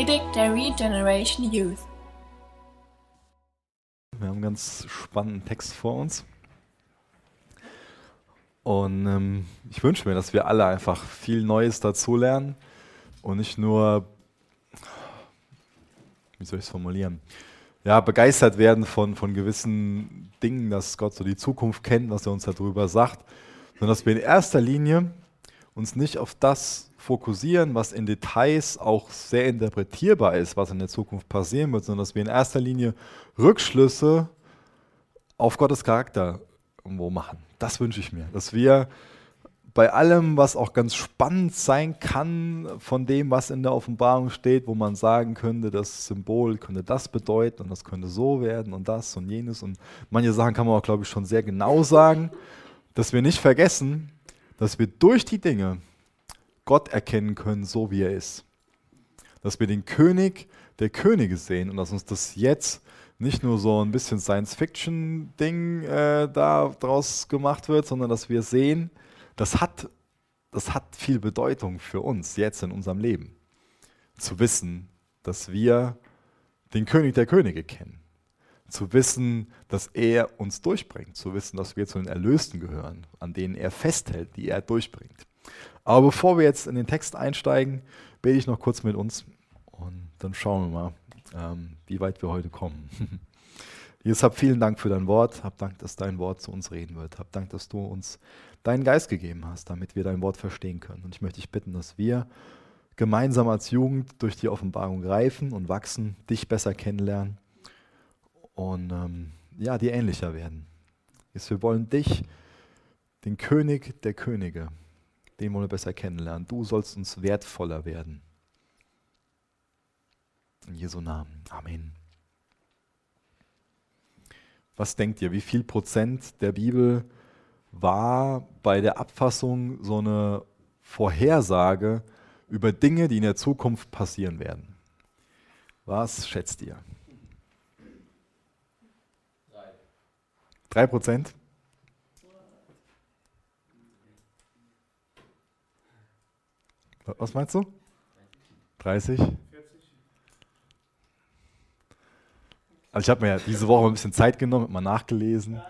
Predigt der Regeneration Youth. Wir haben einen ganz spannenden Text vor uns. Und ähm, ich wünsche mir, dass wir alle einfach viel Neues dazulernen und nicht nur, wie soll ich es formulieren, ja, begeistert werden von, von gewissen Dingen, dass Gott so die Zukunft kennt, was er uns darüber sagt, sondern dass wir in erster Linie uns nicht auf das fokussieren, was in Details auch sehr interpretierbar ist, was in der Zukunft passieren wird, sondern dass wir in erster Linie Rückschlüsse auf Gottes Charakter irgendwo machen. Das wünsche ich mir, dass wir bei allem, was auch ganz spannend sein kann von dem, was in der Offenbarung steht, wo man sagen könnte, das Symbol könnte das bedeuten und das könnte so werden und das und jenes. Und manche Sachen kann man auch, glaube ich, schon sehr genau sagen, dass wir nicht vergessen, dass wir durch die Dinge Gott erkennen können, so wie er ist. Dass wir den König der Könige sehen und dass uns das jetzt nicht nur so ein bisschen Science-Fiction-Ding äh, daraus gemacht wird, sondern dass wir sehen, das hat, das hat viel Bedeutung für uns jetzt in unserem Leben. Zu wissen, dass wir den König der Könige kennen. Zu wissen, dass er uns durchbringt. Zu wissen, dass wir zu den Erlösten gehören, an denen er festhält, die er durchbringt. Aber bevor wir jetzt in den Text einsteigen, bete ich noch kurz mit uns und dann schauen wir mal, ähm, wie weit wir heute kommen. Jesus, hab vielen Dank für dein Wort. Hab Dank, dass dein Wort zu uns reden wird. Hab Dank, dass du uns deinen Geist gegeben hast, damit wir dein Wort verstehen können. Und ich möchte dich bitten, dass wir gemeinsam als Jugend durch die Offenbarung reifen und wachsen, dich besser kennenlernen und ähm, ja, dir ähnlicher werden. Jesus, wir wollen dich, den König der Könige, den wollen wir besser kennenlernen. Du sollst uns wertvoller werden. In Jesu Namen. Amen. Was denkt ihr, wie viel Prozent der Bibel war bei der Abfassung so eine Vorhersage über Dinge, die in der Zukunft passieren werden? Was schätzt ihr? Drei Prozent? Was meinst du? 30? Also ich habe mir ja diese Woche ein bisschen Zeit genommen, mal nachgelesen.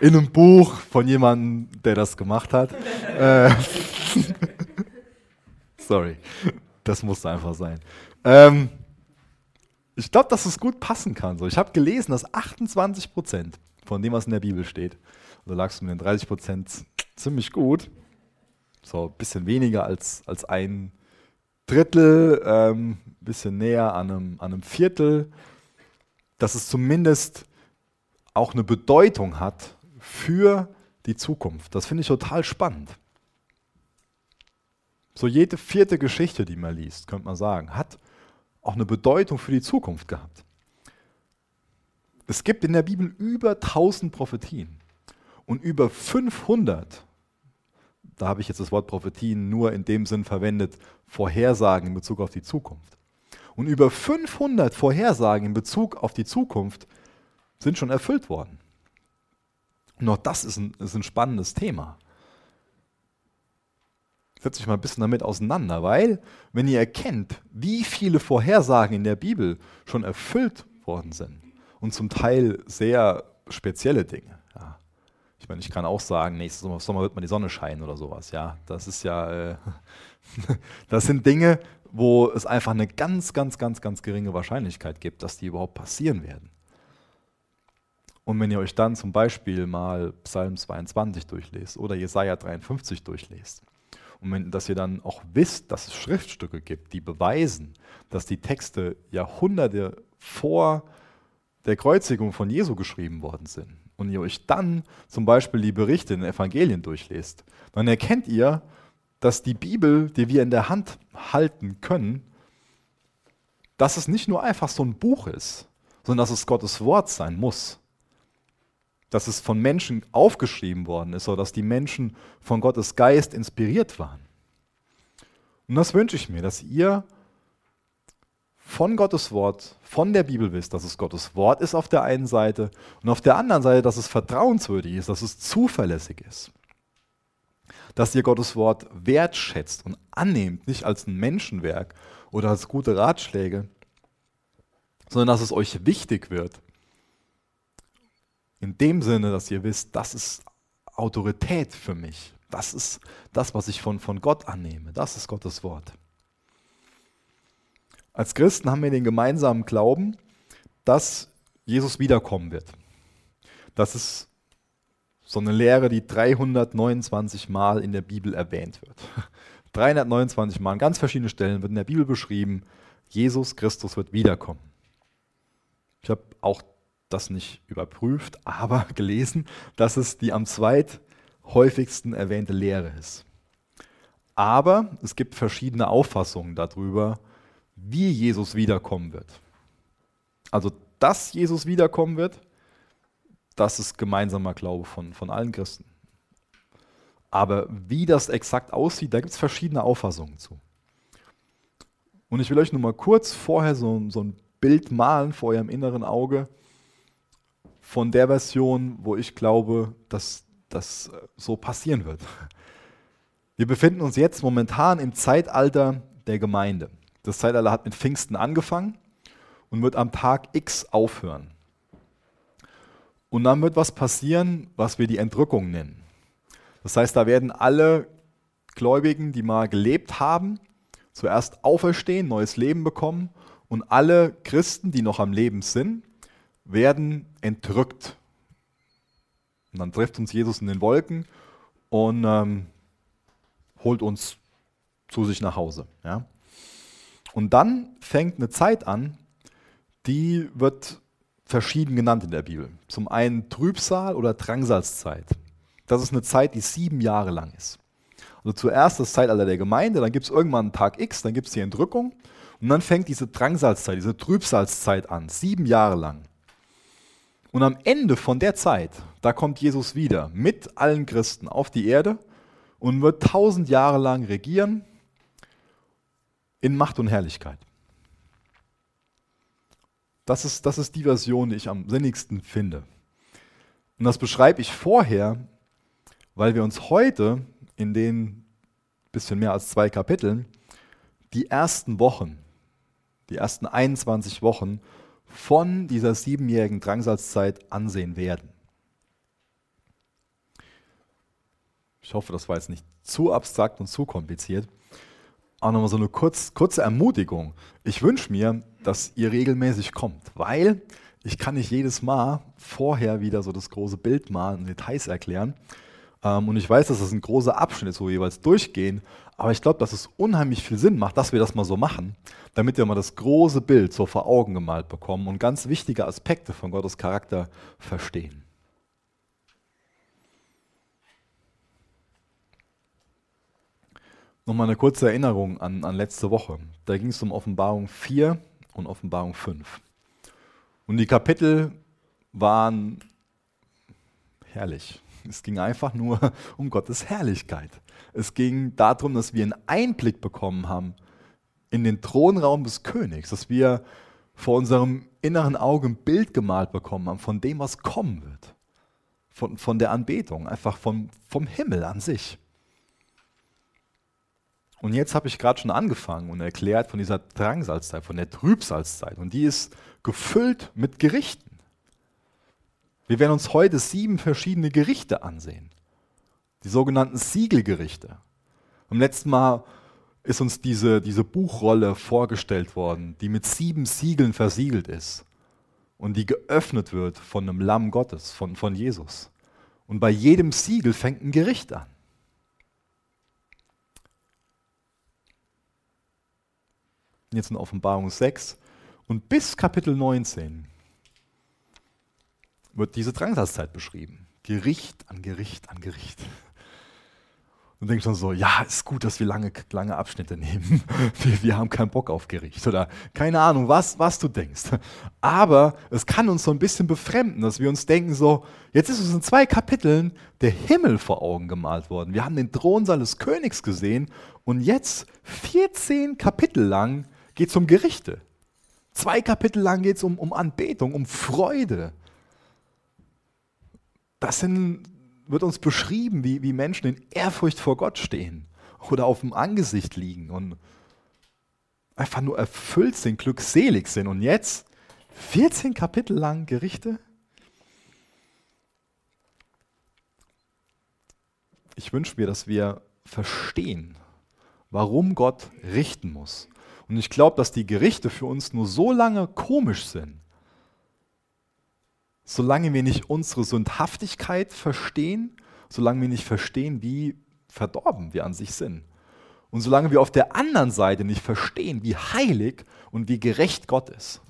In einem Buch von jemandem, der das gemacht hat. Äh, sorry, das musste einfach sein. Ähm, ich glaube, dass es gut passen kann. ich habe gelesen, dass 28 Prozent von dem, was in der Bibel steht, da lagst du mit den 30 Prozent ziemlich gut, so ein bisschen weniger als, als ein Drittel, ein ähm, bisschen näher an einem, an einem Viertel, dass es zumindest auch eine Bedeutung hat für die Zukunft. Das finde ich total spannend. So jede vierte Geschichte, die man liest, könnte man sagen, hat auch eine Bedeutung für die Zukunft gehabt. Es gibt in der Bibel über 1000 Prophetien und über 500 da habe ich jetzt das Wort Prophetien nur in dem Sinn verwendet, Vorhersagen in Bezug auf die Zukunft. Und über 500 Vorhersagen in Bezug auf die Zukunft sind schon erfüllt worden. Und auch das ist ein, ist ein spannendes Thema. Setzt sich mal ein bisschen damit auseinander, weil wenn ihr erkennt, wie viele Vorhersagen in der Bibel schon erfüllt worden sind und zum Teil sehr spezielle Dinge, ich meine, ich kann auch sagen, nächstes Sommer, Sommer wird mal die Sonne scheinen oder sowas. Ja, das ist ja, äh, das sind Dinge, wo es einfach eine ganz, ganz, ganz, ganz geringe Wahrscheinlichkeit gibt, dass die überhaupt passieren werden. Und wenn ihr euch dann zum Beispiel mal Psalm 22 durchlest oder Jesaja 53 durchlest, und wenn, dass ihr dann auch wisst, dass es Schriftstücke gibt, die beweisen, dass die Texte Jahrhunderte vor der Kreuzigung von Jesu geschrieben worden sind, und ihr euch dann zum Beispiel die Berichte in den Evangelien durchlest, dann erkennt ihr, dass die Bibel, die wir in der Hand halten können, dass es nicht nur einfach so ein Buch ist, sondern dass es Gottes Wort sein muss. Dass es von Menschen aufgeschrieben worden ist oder dass die Menschen von Gottes Geist inspiriert waren. Und das wünsche ich mir, dass ihr von Gottes Wort, von der Bibel wisst, dass es Gottes Wort ist auf der einen Seite und auf der anderen Seite, dass es vertrauenswürdig ist, dass es zuverlässig ist. dass ihr Gottes Wort wertschätzt und annehmt, nicht als ein Menschenwerk oder als gute Ratschläge, sondern dass es euch wichtig wird. In dem Sinne, dass ihr wisst, das ist Autorität für mich. Das ist das, was ich von, von Gott annehme. Das ist Gottes Wort. Als Christen haben wir den gemeinsamen Glauben, dass Jesus wiederkommen wird. Das ist so eine Lehre, die 329 Mal in der Bibel erwähnt wird. 329 Mal an ganz verschiedenen Stellen wird in der Bibel beschrieben, Jesus Christus wird wiederkommen. Ich habe auch das nicht überprüft, aber gelesen, dass es die am zweithäufigsten erwähnte Lehre ist. Aber es gibt verschiedene Auffassungen darüber, wie Jesus wiederkommen wird. Also, dass Jesus wiederkommen wird, das ist gemeinsamer Glaube von, von allen Christen. Aber wie das exakt aussieht, da gibt es verschiedene Auffassungen zu. Und ich will euch nur mal kurz vorher so, so ein Bild malen vor eurem inneren Auge von der Version, wo ich glaube, dass das so passieren wird. Wir befinden uns jetzt momentan im Zeitalter der Gemeinde. Das Zeitalter hat mit Pfingsten angefangen und wird am Tag X aufhören. Und dann wird was passieren, was wir die Entrückung nennen. Das heißt, da werden alle Gläubigen, die mal gelebt haben, zuerst auferstehen, neues Leben bekommen und alle Christen, die noch am Leben sind, werden entrückt. Und dann trifft uns Jesus in den Wolken und ähm, holt uns zu sich nach Hause. Ja? Und dann fängt eine Zeit an, die wird verschieden genannt in der Bibel. Zum einen Trübsal oder Drangsalzzeit. Das ist eine Zeit, die sieben Jahre lang ist. Also zuerst das Zeitalter der Gemeinde, dann gibt es irgendwann einen Tag X, dann gibt es die Entrückung und dann fängt diese Drangsalzzeit, diese Trübsalzeit an, sieben Jahre lang. Und am Ende von der Zeit, da kommt Jesus wieder mit allen Christen auf die Erde und wird tausend Jahre lang regieren in Macht und Herrlichkeit. Das ist, das ist die Version, die ich am sinnigsten finde. Und das beschreibe ich vorher, weil wir uns heute in den bisschen mehr als zwei Kapiteln die ersten Wochen, die ersten 21 Wochen von dieser siebenjährigen Drangsalzzeit ansehen werden. Ich hoffe, das war jetzt nicht zu abstrakt und zu kompliziert auch nochmal so eine kurz, kurze Ermutigung. Ich wünsche mir, dass ihr regelmäßig kommt, weil ich kann nicht jedes Mal vorher wieder so das große Bild malen und Details erklären. Ähm, und ich weiß, dass das ein großer Abschnitt ist, wo wir jeweils durchgehen. Aber ich glaube, dass es unheimlich viel Sinn macht, dass wir das mal so machen, damit wir mal das große Bild so vor Augen gemalt bekommen und ganz wichtige Aspekte von Gottes Charakter verstehen. Nochmal eine kurze Erinnerung an, an letzte Woche. Da ging es um Offenbarung 4 und Offenbarung 5. Und die Kapitel waren herrlich. Es ging einfach nur um Gottes Herrlichkeit. Es ging darum, dass wir einen Einblick bekommen haben in den Thronraum des Königs, dass wir vor unserem inneren Auge ein Bild gemalt bekommen haben von dem, was kommen wird. Von, von der Anbetung, einfach vom, vom Himmel an sich. Und jetzt habe ich gerade schon angefangen und erklärt von dieser Drangsalzzeit, von der Trübsalzzeit. Und die ist gefüllt mit Gerichten. Wir werden uns heute sieben verschiedene Gerichte ansehen. Die sogenannten Siegelgerichte. Am letzten Mal ist uns diese, diese Buchrolle vorgestellt worden, die mit sieben Siegeln versiegelt ist und die geöffnet wird von einem Lamm Gottes, von, von Jesus. Und bei jedem Siegel fängt ein Gericht an. Jetzt in Offenbarung 6. Und bis Kapitel 19 wird diese Drangsalzzeit beschrieben. Gericht an Gericht an Gericht. Und denke schon so, ja, ist gut, dass wir lange, lange Abschnitte nehmen. Wir, wir, haben keinen Bock auf Gericht oder keine Ahnung, was, was du denkst. Aber es kann uns so ein bisschen befremden, dass wir uns denken so, jetzt ist uns in zwei Kapiteln der Himmel vor Augen gemalt worden. Wir haben den Thronsaal des Königs gesehen und jetzt 14 Kapitel lang geht es um Gerichte. Zwei Kapitel lang geht es um, um Anbetung, um Freude. Das sind wird uns beschrieben, wie, wie Menschen in Ehrfurcht vor Gott stehen oder auf dem Angesicht liegen und einfach nur erfüllt sind, glückselig sind. Und jetzt 14 Kapitel lang Gerichte? Ich wünsche mir, dass wir verstehen, warum Gott richten muss. Und ich glaube, dass die Gerichte für uns nur so lange komisch sind, solange wir nicht unsere Sündhaftigkeit verstehen, solange wir nicht verstehen, wie verdorben wir an sich sind. Und solange wir auf der anderen Seite nicht verstehen, wie heilig und wie gerecht Gott ist.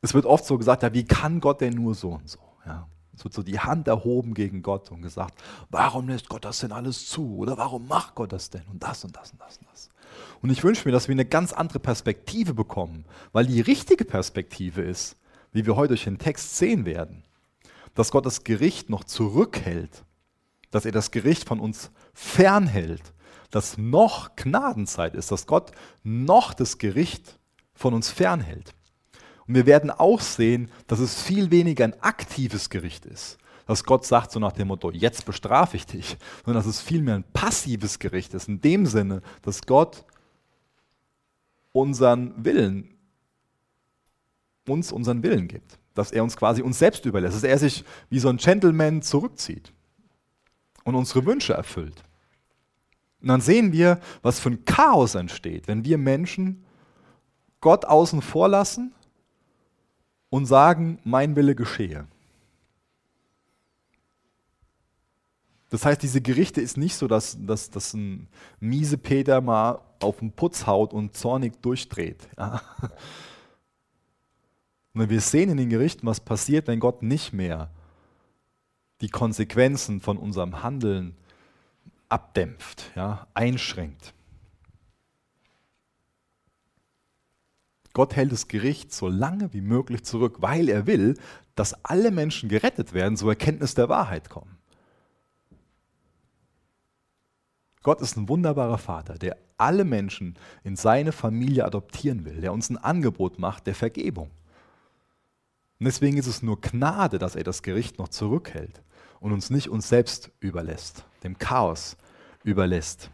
Es wird oft so gesagt, ja, wie kann Gott denn nur so und so? Ja. Es wird so die Hand erhoben gegen Gott und gesagt, warum lässt Gott das denn alles zu? Oder warum macht Gott das denn? Und das und das und das und das. Und ich wünsche mir, dass wir eine ganz andere Perspektive bekommen, weil die richtige Perspektive ist, wie wir heute durch den Text sehen werden, dass Gott das Gericht noch zurückhält, dass er das Gericht von uns fernhält, dass noch Gnadenzeit ist, dass Gott noch das Gericht von uns fernhält. Und wir werden auch sehen, dass es viel weniger ein aktives Gericht ist. Dass Gott sagt so nach dem Motto, jetzt bestrafe ich dich, sondern dass es vielmehr ein passives Gericht ist. In dem Sinne, dass Gott unseren Willen, uns unseren Willen gibt. Dass er uns quasi uns selbst überlässt. Dass er sich wie so ein Gentleman zurückzieht und unsere Wünsche erfüllt. Und dann sehen wir, was für ein Chaos entsteht, wenn wir Menschen Gott außen vor lassen und sagen, mein Wille geschehe. Das heißt, diese Gerichte ist nicht so, dass, dass, dass ein miese Peter mal auf den Putz haut und zornig durchdreht. Ja. Wir sehen in den Gerichten, was passiert, wenn Gott nicht mehr die Konsequenzen von unserem Handeln abdämpft, ja, einschränkt. Gott hält das Gericht so lange wie möglich zurück, weil er will, dass alle Menschen gerettet werden, zur Erkenntnis der Wahrheit kommen. Gott ist ein wunderbarer Vater, der alle Menschen in seine Familie adoptieren will, der uns ein Angebot macht der Vergebung. Und deswegen ist es nur Gnade, dass er das Gericht noch zurückhält und uns nicht uns selbst überlässt, dem Chaos überlässt.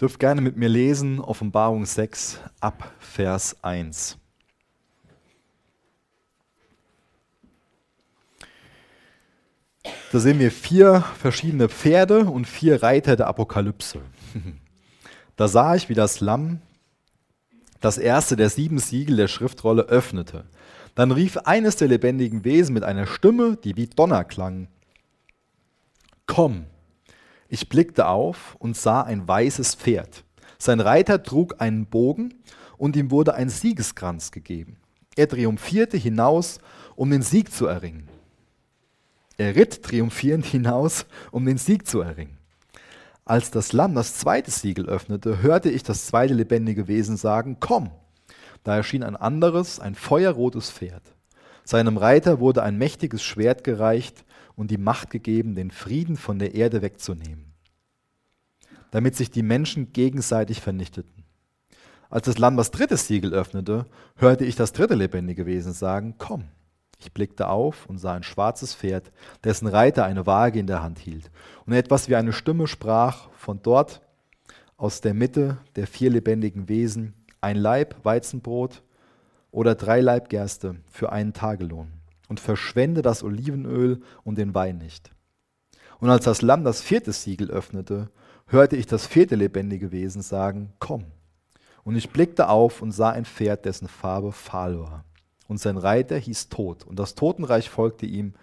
Dürft gerne mit mir lesen, Offenbarung 6 ab Vers 1. Da sehen wir vier verschiedene Pferde und vier Reiter der Apokalypse. Da sah ich, wie das Lamm das erste der sieben Siegel der Schriftrolle öffnete. Dann rief eines der lebendigen Wesen mit einer Stimme, die wie Donner klang, Komm! Ich blickte auf und sah ein weißes Pferd. Sein Reiter trug einen Bogen und ihm wurde ein Siegeskranz gegeben. Er triumphierte hinaus, um den Sieg zu erringen. Er ritt triumphierend hinaus, um den Sieg zu erringen. Als das Lamm das zweite Siegel öffnete, hörte ich das zweite lebendige Wesen sagen, komm. Da erschien ein anderes, ein feuerrotes Pferd. Seinem Reiter wurde ein mächtiges Schwert gereicht, und die Macht gegeben, den Frieden von der Erde wegzunehmen, damit sich die Menschen gegenseitig vernichteten. Als das Lamm das dritte Siegel öffnete, hörte ich das dritte lebendige Wesen sagen, komm. Ich blickte auf und sah ein schwarzes Pferd, dessen Reiter eine Waage in der Hand hielt. Und etwas wie eine Stimme sprach von dort aus der Mitte der vier lebendigen Wesen, ein Leib Weizenbrot oder drei Leib Gerste für einen Tagelohn und verschwende das Olivenöl und den Wein nicht. Und als das Lamm das vierte Siegel öffnete, hörte ich das vierte lebendige Wesen sagen, komm. Und ich blickte auf und sah ein Pferd, dessen Farbe fahl war. Und sein Reiter hieß Tod, und das Totenreich folgte ihm.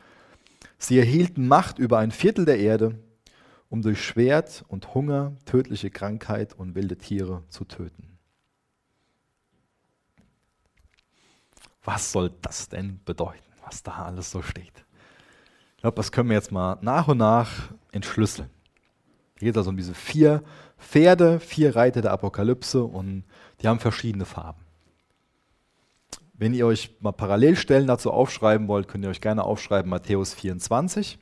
Sie erhielten Macht über ein Viertel der Erde, um durch Schwert und Hunger, tödliche Krankheit und wilde Tiere zu töten. Was soll das denn bedeuten? Was da alles so steht. Ich glaube, das können wir jetzt mal nach und nach entschlüsseln. Hier geht also um diese vier Pferde, vier Reiter der Apokalypse und die haben verschiedene Farben. Wenn ihr euch mal Parallelstellen dazu aufschreiben wollt, könnt ihr euch gerne aufschreiben Matthäus 24,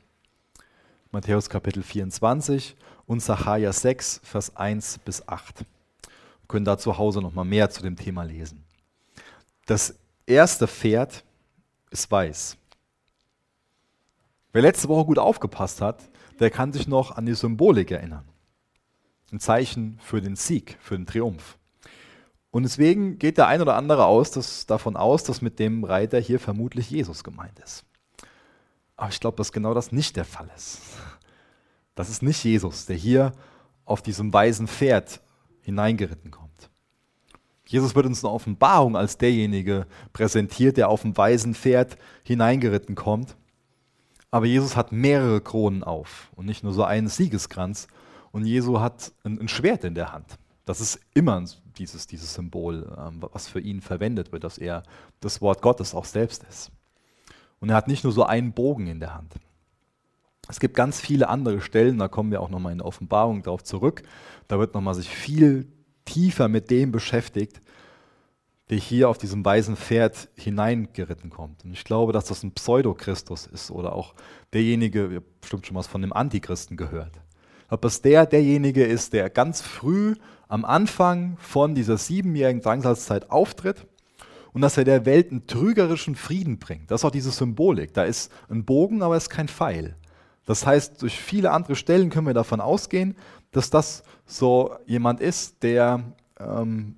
Matthäus Kapitel 24 und Sacharja 6, Vers 1 bis 8. Wir können da zu Hause nochmal mehr zu dem Thema lesen. Das erste Pferd ist weiß. Wer letzte Woche gut aufgepasst hat, der kann sich noch an die Symbolik erinnern. Ein Zeichen für den Sieg, für den Triumph. Und deswegen geht der ein oder andere aus, dass, davon aus, dass mit dem Reiter hier vermutlich Jesus gemeint ist. Aber ich glaube, dass genau das nicht der Fall ist. Das ist nicht Jesus, der hier auf diesem weißen Pferd hineingeritten kommt. Jesus wird uns eine Offenbarung als derjenige präsentiert, der auf dem weißen Pferd hineingeritten kommt. Aber Jesus hat mehrere Kronen auf und nicht nur so einen Siegeskranz. Und Jesus hat ein, ein Schwert in der Hand. Das ist immer dieses, dieses Symbol, ähm, was für ihn verwendet wird, dass er das Wort Gottes auch selbst ist. Und er hat nicht nur so einen Bogen in der Hand. Es gibt ganz viele andere Stellen, da kommen wir auch nochmal in der Offenbarung darauf zurück. Da wird nochmal sich viel tiefer mit dem beschäftigt, der hier auf diesem weißen Pferd hineingeritten kommt. Und ich glaube, dass das ein Pseudo-Christus ist oder auch derjenige, ihr habt bestimmt schon was von dem Antichristen gehört. Ob es der derjenige ist, der ganz früh am Anfang von dieser siebenjährigen Drangsalzzeit auftritt und dass er der Welt einen trügerischen Frieden bringt. Das ist auch diese Symbolik. Da ist ein Bogen, aber es ist kein Pfeil. Das heißt, durch viele andere Stellen können wir davon ausgehen, dass das so jemand ist, der ähm,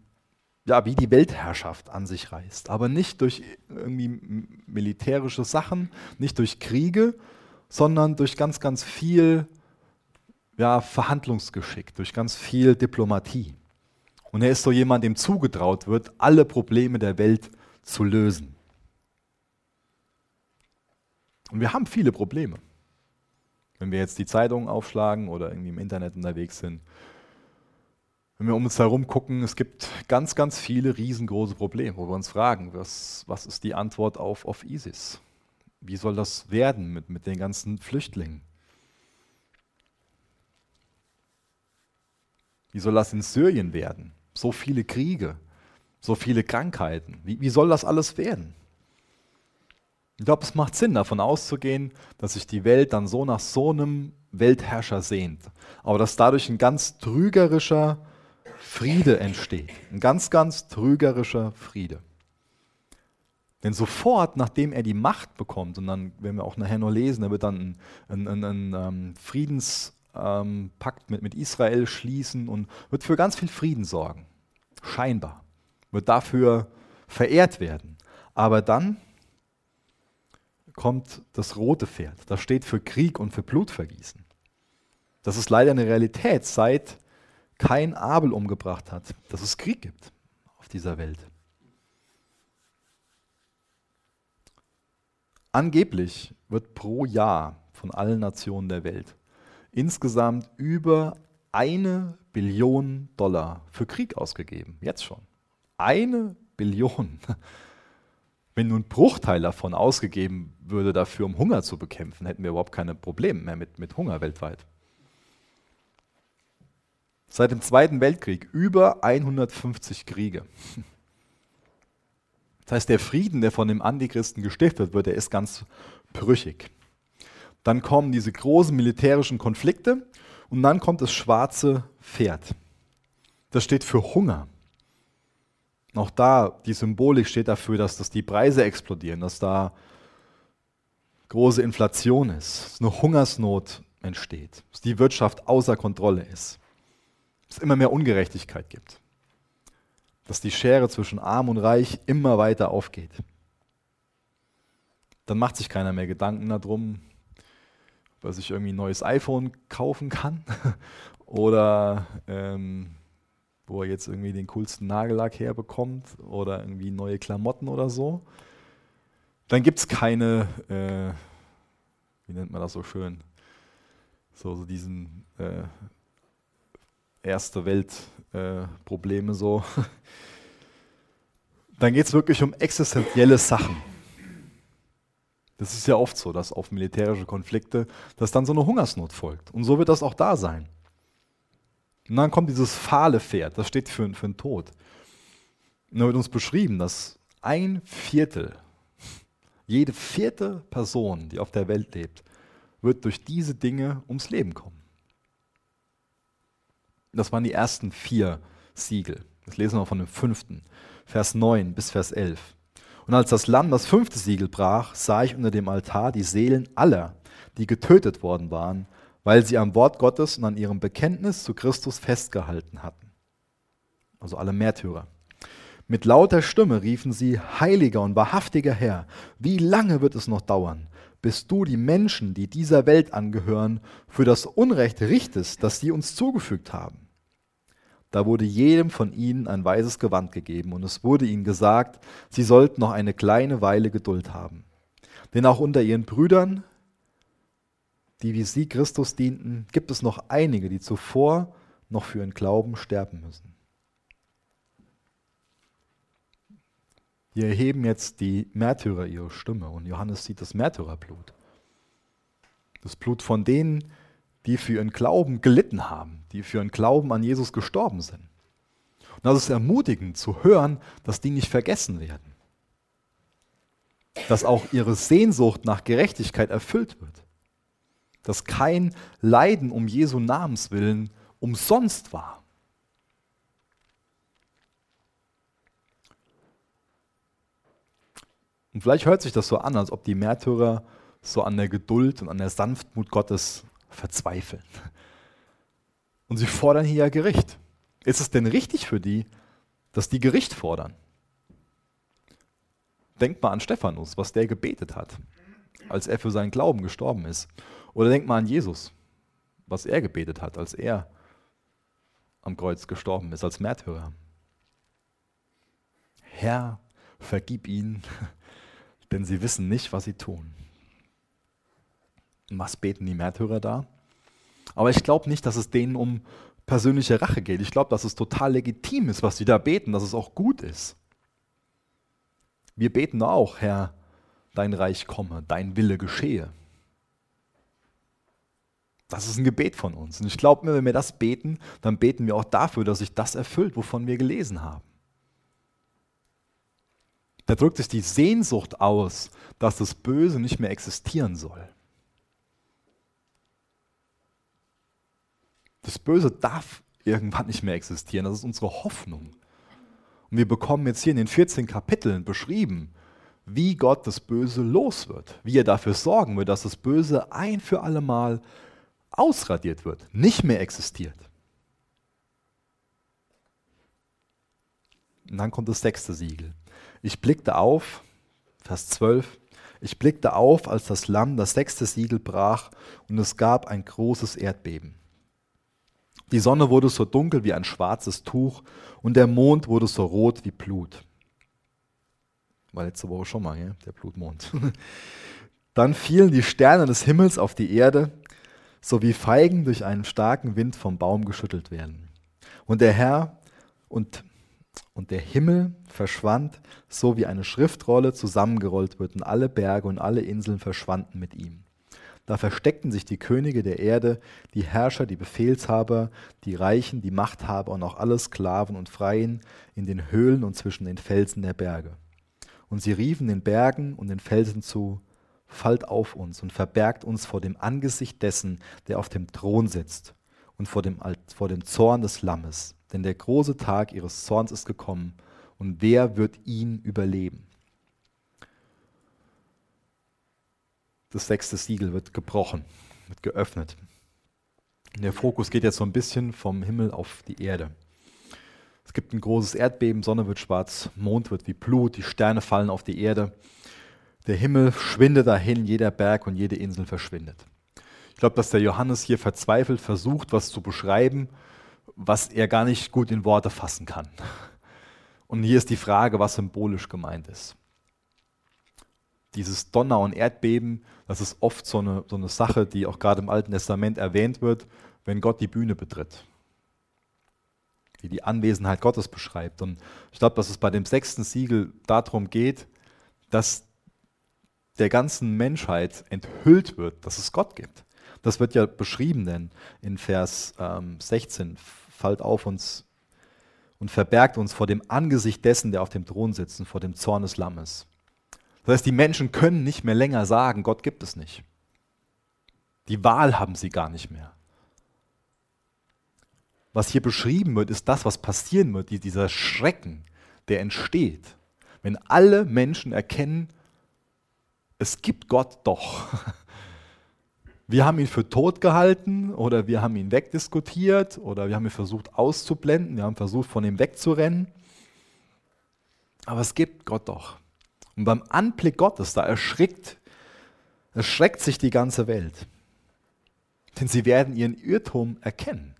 ja, wie die Weltherrschaft an sich reißt. Aber nicht durch irgendwie militärische Sachen, nicht durch Kriege, sondern durch ganz, ganz viel ja, Verhandlungsgeschick, durch ganz viel Diplomatie. Und er ist so jemand, dem zugetraut wird, alle Probleme der Welt zu lösen. Und wir haben viele Probleme. Wenn wir jetzt die Zeitungen aufschlagen oder irgendwie im Internet unterwegs sind, wenn wir um uns herum gucken, es gibt ganz, ganz viele riesengroße Probleme, wo wir uns fragen, was, was ist die Antwort auf, auf ISIS? Wie soll das werden mit, mit den ganzen Flüchtlingen? Wie soll das in Syrien werden? So viele Kriege, so viele Krankheiten. Wie, wie soll das alles werden? Ich glaube, es macht Sinn, davon auszugehen, dass sich die Welt dann so nach so einem Weltherrscher sehnt. Aber dass dadurch ein ganz trügerischer Friede entsteht. Ein ganz, ganz trügerischer Friede. Denn sofort, nachdem er die Macht bekommt, und dann werden wir auch nachher noch lesen, er wird dann einen, einen, einen ähm, Friedenspakt ähm, mit, mit Israel schließen und wird für ganz viel Frieden sorgen. Scheinbar. Wird dafür verehrt werden. Aber dann kommt das rote Pferd. Das steht für Krieg und für Blutvergießen. Das ist leider eine Realität, seit kein Abel umgebracht hat, dass es Krieg gibt auf dieser Welt. Angeblich wird pro Jahr von allen Nationen der Welt insgesamt über eine Billion Dollar für Krieg ausgegeben. Jetzt schon. Eine Billion. Wenn nun ein Bruchteil davon ausgegeben würde dafür, um Hunger zu bekämpfen, hätten wir überhaupt keine Probleme mehr mit, mit Hunger weltweit seit dem Zweiten Weltkrieg über 150 Kriege. Das heißt, der Frieden, der von dem Antichristen gestiftet wird, der ist ganz brüchig. Dann kommen diese großen militärischen Konflikte und dann kommt das schwarze Pferd. Das steht für Hunger. Auch da, die Symbolik steht dafür, dass, dass die Preise explodieren, dass da große Inflation ist, dass eine Hungersnot entsteht, dass die Wirtschaft außer Kontrolle ist es immer mehr Ungerechtigkeit gibt. Dass die Schere zwischen Arm und Reich immer weiter aufgeht. Dann macht sich keiner mehr Gedanken darum, ob er sich irgendwie ein neues iPhone kaufen kann oder ähm, wo er jetzt irgendwie den coolsten Nagellack herbekommt oder irgendwie neue Klamotten oder so. Dann gibt es keine, äh, wie nennt man das so schön, so, so diesen äh, erste Weltprobleme äh, so. Dann geht es wirklich um existenzielle Sachen. Das ist ja oft so, dass auf militärische Konflikte, dass dann so eine Hungersnot folgt. Und so wird das auch da sein. Und dann kommt dieses fahle Pferd, das steht für, für den Tod. Und da wird uns beschrieben, dass ein Viertel, jede vierte Person, die auf der Welt lebt, wird durch diese Dinge ums Leben kommen. Das waren die ersten vier Siegel. Das lesen wir von dem fünften, Vers 9 bis Vers 11. Und als das Lamm das fünfte Siegel brach, sah ich unter dem Altar die Seelen aller, die getötet worden waren, weil sie am Wort Gottes und an ihrem Bekenntnis zu Christus festgehalten hatten. Also alle Märtyrer. Mit lauter Stimme riefen sie, Heiliger und wahrhaftiger Herr, wie lange wird es noch dauern, bis du die Menschen, die dieser Welt angehören, für das Unrecht richtest, das sie uns zugefügt haben? Da wurde jedem von ihnen ein weißes Gewand gegeben und es wurde ihnen gesagt, sie sollten noch eine kleine Weile Geduld haben. Denn auch unter ihren Brüdern, die wie sie Christus dienten, gibt es noch einige, die zuvor noch für ihren Glauben sterben müssen. Hier erheben jetzt die Märtyrer ihre Stimme und Johannes sieht das Märtyrerblut. Das Blut von denen, die für ihren Glauben gelitten haben, die für ihren Glauben an Jesus gestorben sind. Und das ist ermutigend zu hören, dass die nicht vergessen werden. Dass auch ihre Sehnsucht nach Gerechtigkeit erfüllt wird. Dass kein Leiden um Jesu Namens willen umsonst war. Und vielleicht hört sich das so an, als ob die Märtyrer so an der Geduld und an der Sanftmut Gottes verzweifeln. Und sie fordern hier ja Gericht. Ist es denn richtig für die, dass die Gericht fordern? Denkt mal an Stephanus, was der gebetet hat, als er für seinen Glauben gestorben ist. Oder denkt mal an Jesus, was er gebetet hat, als er am Kreuz gestorben ist, als Märtyrer. Herr, vergib ihnen, denn sie wissen nicht, was sie tun. Und was beten die Märtyrer da? Aber ich glaube nicht, dass es denen um persönliche Rache geht. Ich glaube, dass es total legitim ist, was sie da beten, dass es auch gut ist. Wir beten auch, Herr, dein Reich komme, dein Wille geschehe. Das ist ein Gebet von uns. Und ich glaube mir, wenn wir das beten, dann beten wir auch dafür, dass sich das erfüllt, wovon wir gelesen haben. Da drückt sich die Sehnsucht aus, dass das Böse nicht mehr existieren soll. Das Böse darf irgendwann nicht mehr existieren. Das ist unsere Hoffnung. Und wir bekommen jetzt hier in den 14 Kapiteln beschrieben, wie Gott das Böse los wird, wie er dafür sorgen wird, dass das Böse ein für alle Mal ausradiert wird, nicht mehr existiert. Und dann kommt das sechste Siegel. Ich blickte auf, Vers 12, ich blickte auf, als das Lamm das sechste Siegel brach und es gab ein großes Erdbeben. Die Sonne wurde so dunkel wie ein schwarzes Tuch und der Mond wurde so rot wie Blut. War letzte Woche schon mal, ja? der Blutmond. Dann fielen die Sterne des Himmels auf die Erde, so wie Feigen durch einen starken Wind vom Baum geschüttelt werden. Und der Herr und, und der Himmel verschwand, so wie eine Schriftrolle zusammengerollt wird, und alle Berge und alle Inseln verschwanden mit ihm. Da versteckten sich die Könige der Erde, die Herrscher, die Befehlshaber, die Reichen, die Machthaber und auch alle Sklaven und Freien in den Höhlen und zwischen den Felsen der Berge. Und sie riefen den Bergen und den Felsen zu, Fallt auf uns und verbergt uns vor dem Angesicht dessen, der auf dem Thron sitzt und vor dem, vor dem Zorn des Lammes. Denn der große Tag ihres Zorns ist gekommen und wer wird ihn überleben? das sechste Siegel wird gebrochen, wird geöffnet. Der Fokus geht jetzt so ein bisschen vom Himmel auf die Erde. Es gibt ein großes Erdbeben, Sonne wird schwarz, Mond wird wie Blut, die Sterne fallen auf die Erde. Der Himmel schwindet dahin, jeder Berg und jede Insel verschwindet. Ich glaube, dass der Johannes hier verzweifelt versucht, was zu beschreiben, was er gar nicht gut in Worte fassen kann. Und hier ist die Frage, was symbolisch gemeint ist dieses Donner- und Erdbeben, das ist oft so eine, so eine Sache, die auch gerade im Alten Testament erwähnt wird, wenn Gott die Bühne betritt. Die die Anwesenheit Gottes beschreibt. Und ich glaube, dass es bei dem sechsten Siegel darum geht, dass der ganzen Menschheit enthüllt wird, dass es Gott gibt. Das wird ja beschrieben, denn in Vers ähm, 16, fallt auf uns und verbergt uns vor dem Angesicht dessen, der auf dem Thron sitzt, und vor dem Zorn des Lammes. Das heißt, die Menschen können nicht mehr länger sagen, Gott gibt es nicht. Die Wahl haben sie gar nicht mehr. Was hier beschrieben wird, ist das, was passieren wird, dieser Schrecken, der entsteht, Wenn alle Menschen erkennen, es gibt Gott doch. Wir haben ihn für tot gehalten oder wir haben ihn wegdiskutiert oder wir haben ihn versucht auszublenden, wir haben versucht von ihm wegzurennen. Aber es gibt Gott doch. Und beim Anblick Gottes, da erschrickt, erschreckt sich die ganze Welt. Denn sie werden ihren Irrtum erkennen.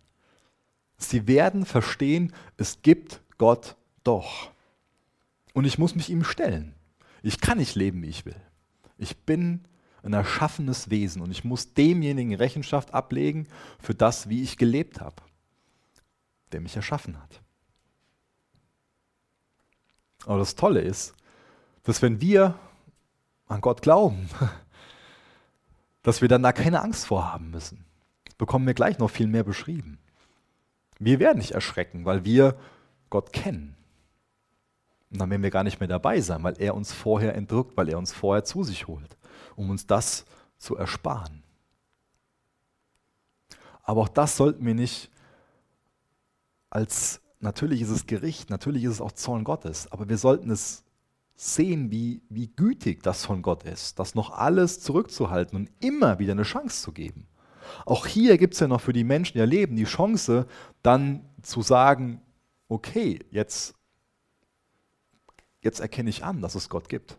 Sie werden verstehen, es gibt Gott doch. Und ich muss mich ihm stellen. Ich kann nicht leben, wie ich will. Ich bin ein erschaffenes Wesen und ich muss demjenigen Rechenschaft ablegen für das, wie ich gelebt habe, der mich erschaffen hat. Aber das Tolle ist, dass wenn wir an Gott glauben, dass wir dann da keine Angst vorhaben müssen. Das bekommen wir gleich noch viel mehr beschrieben. Wir werden nicht erschrecken, weil wir Gott kennen. Und dann werden wir gar nicht mehr dabei sein, weil er uns vorher entrückt, weil er uns vorher zu sich holt, um uns das zu ersparen. Aber auch das sollten wir nicht als, natürlich ist es Gericht, natürlich ist es auch Zorn Gottes, aber wir sollten es sehen, wie, wie gütig das von Gott ist, das noch alles zurückzuhalten und immer wieder eine Chance zu geben. Auch hier gibt es ja noch für die Menschen, die erleben, die Chance, dann zu sagen, okay, jetzt, jetzt erkenne ich an, dass es Gott gibt.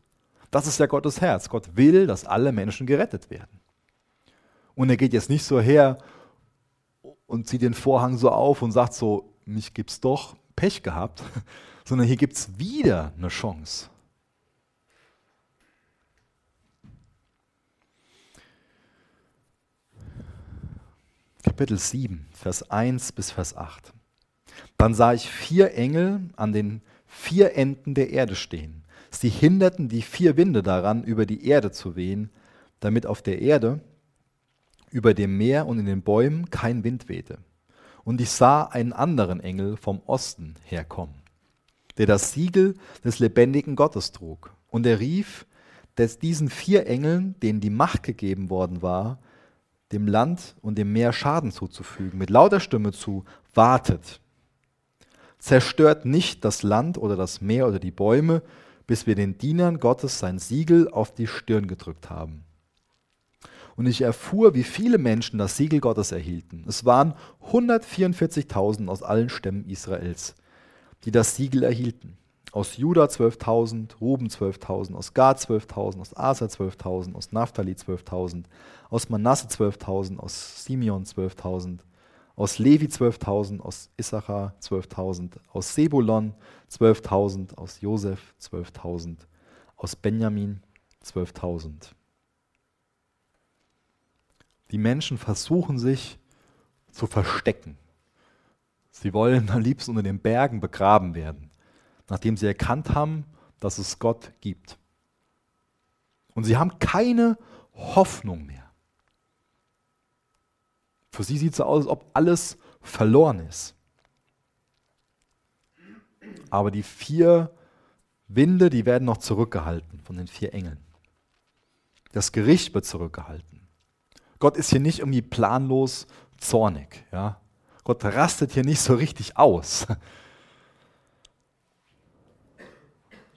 Das ist ja Gottes Herz. Gott will, dass alle Menschen gerettet werden. Und er geht jetzt nicht so her und zieht den Vorhang so auf und sagt so, mich gibt's doch, Pech gehabt, sondern hier gibt es wieder eine Chance. Kapitel 7, Vers 1 bis Vers 8. Dann sah ich vier Engel an den vier Enden der Erde stehen. Sie hinderten die vier Winde daran, über die Erde zu wehen, damit auf der Erde, über dem Meer und in den Bäumen kein Wind wehte. Und ich sah einen anderen Engel vom Osten herkommen, der das Siegel des lebendigen Gottes trug. Und er rief, dass diesen vier Engeln, denen die Macht gegeben worden war, dem Land und dem Meer Schaden zuzufügen, mit lauter Stimme zu, wartet. Zerstört nicht das Land oder das Meer oder die Bäume, bis wir den Dienern Gottes sein Siegel auf die Stirn gedrückt haben. Und ich erfuhr, wie viele Menschen das Siegel Gottes erhielten. Es waren 144.000 aus allen Stämmen Israels, die das Siegel erhielten aus Juda 12.000, Ruben 12.000, aus Gad 12.000, aus Aser 12.000, aus Naphtali 12.000, aus Manasse 12.000, aus Simeon 12.000, aus Levi 12.000, aus Issachar 12.000, aus Sebulon 12.000, aus Josef 12.000, aus Benjamin 12.000. Die Menschen versuchen sich zu verstecken. Sie wollen am liebsten unter den Bergen begraben werden nachdem sie erkannt haben, dass es Gott gibt. Und sie haben keine Hoffnung mehr. Für sie sieht es so aus, als ob alles verloren ist. Aber die vier Winde, die werden noch zurückgehalten von den vier Engeln. Das Gericht wird zurückgehalten. Gott ist hier nicht irgendwie planlos zornig. Ja? Gott rastet hier nicht so richtig aus,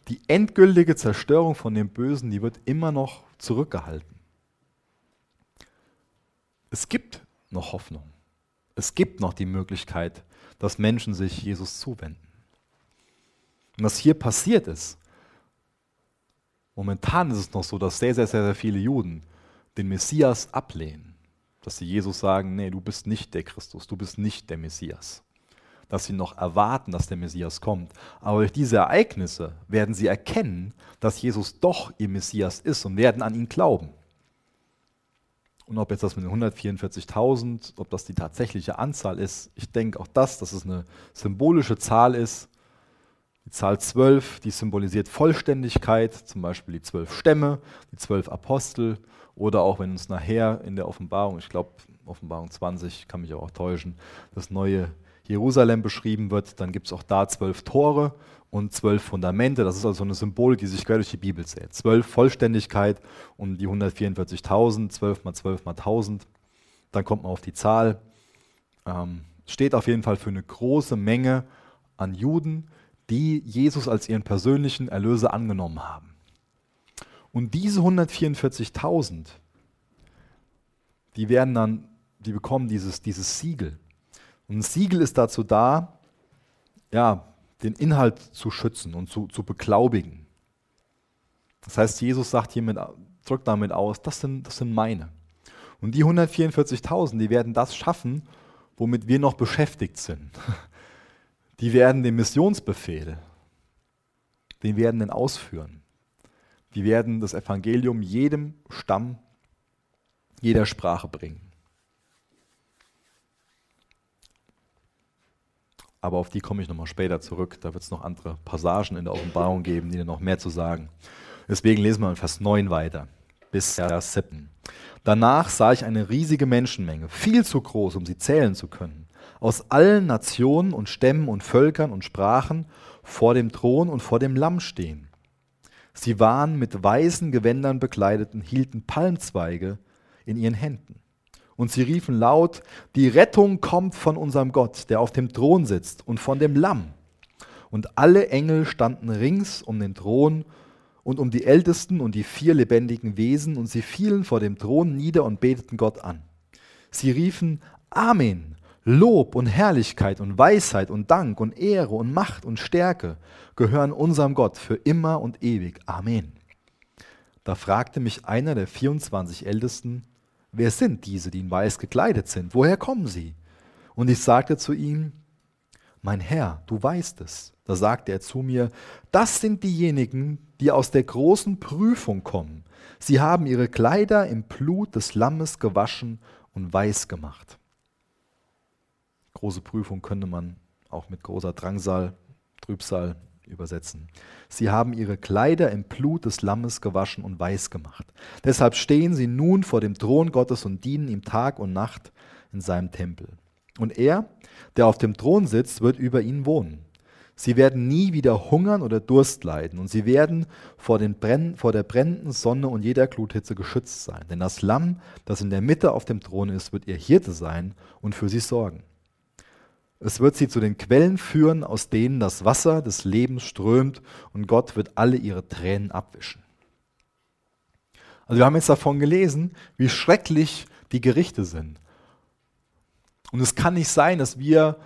die endgültige Zerstörung von dem Bösen, die wird immer noch zurückgehalten. Es gibt noch Hoffnung. Es gibt noch die Möglichkeit, dass Menschen sich Jesus zuwenden. Und was hier passiert ist, momentan ist es noch so, dass sehr, sehr, sehr, sehr viele Juden den Messias ablehnen. Dass sie Jesus sagen, nee, du bist nicht der Christus, du bist nicht der Messias dass sie noch erwarten, dass der Messias kommt. Aber durch diese Ereignisse werden sie erkennen, dass Jesus doch ihr Messias ist und werden an ihn glauben. Und ob jetzt das mit den 144.000, ob das die tatsächliche Anzahl ist, ich denke auch das, dass es eine symbolische Zahl ist. Die Zahl 12, die symbolisiert Vollständigkeit, zum Beispiel die zwölf Stämme, die zwölf Apostel oder auch wenn uns nachher in der Offenbarung, ich glaube Offenbarung 20, kann mich auch täuschen, das neue Jerusalem beschrieben wird, dann gibt es auch da zwölf Tore und zwölf Fundamente. Das ist also eine Symbolik, die sich quer durch die Bibel zählt. Zwölf Vollständigkeit und die 144.000, zwölf mal zwölf mal 1000. Dann kommt man auf die Zahl. Ähm, steht auf jeden Fall für eine große Menge an Juden, die Jesus als ihren persönlichen Erlöser angenommen haben. Und diese 144.000, die werden dann, die bekommen dieses, dieses Siegel. Und ein Siegel ist dazu da, ja, den Inhalt zu schützen und zu, zu beglaubigen. Das heißt, Jesus sagt hiermit, drückt damit aus, das sind, das sind meine. Und die 144.000, die werden das schaffen, womit wir noch beschäftigt sind. Die werden den Missionsbefehl, den werden den ausführen. Die werden das Evangelium jedem Stamm, jeder Sprache bringen. Aber auf die komme ich nochmal später zurück. Da wird es noch andere Passagen in der Offenbarung geben, die noch mehr zu sagen. Deswegen lesen wir in Vers 9 weiter, bis Vers 7. Danach sah ich eine riesige Menschenmenge, viel zu groß, um sie zählen zu können, aus allen Nationen und Stämmen und Völkern und Sprachen vor dem Thron und vor dem Lamm stehen. Sie waren mit weißen Gewändern bekleidet und hielten Palmzweige in ihren Händen. Und sie riefen laut, die Rettung kommt von unserem Gott, der auf dem Thron sitzt, und von dem Lamm. Und alle Engel standen rings um den Thron und um die Ältesten und die vier lebendigen Wesen, und sie fielen vor dem Thron nieder und beteten Gott an. Sie riefen Amen, Lob und Herrlichkeit und Weisheit und Dank und Ehre und Macht und Stärke gehören unserem Gott für immer und ewig. Amen. Da fragte mich einer der 24 Ältesten, wer sind diese, die in weiß gekleidet sind? Woher kommen sie? Und ich sagte zu ihm, mein Herr, du weißt es. Da sagte er zu mir, das sind diejenigen, die aus der großen Prüfung kommen. Sie haben ihre Kleider im Blut des Lammes gewaschen und weiß gemacht. Große Prüfung könnte man auch mit großer Drangsal, Trübsal übersetzen. Sie haben ihre Kleider im Blut des Lammes gewaschen und weiß gemacht. Deshalb stehen sie nun vor dem Thron Gottes und dienen ihm Tag und Nacht in seinem Tempel. Und er, der auf dem Thron sitzt, wird über ihnen wohnen. Sie werden nie wieder hungern oder Durst leiden und sie werden vor, Brenn, vor, der brennenden Sonne und jeder Gluthitze geschützt sein. Denn das Lamm, das in der Mitte auf dem Thron ist, wird ihr Hirte sein und für sie sorgen. Es wird sie zu den Quellen führen, aus denen das Wasser des Lebens strömt und Gott wird alle ihre Tränen abwischen. Also wir haben jetzt davon gelesen, wie schrecklich die Gerichte sind. Und es kann nicht sein, dass wir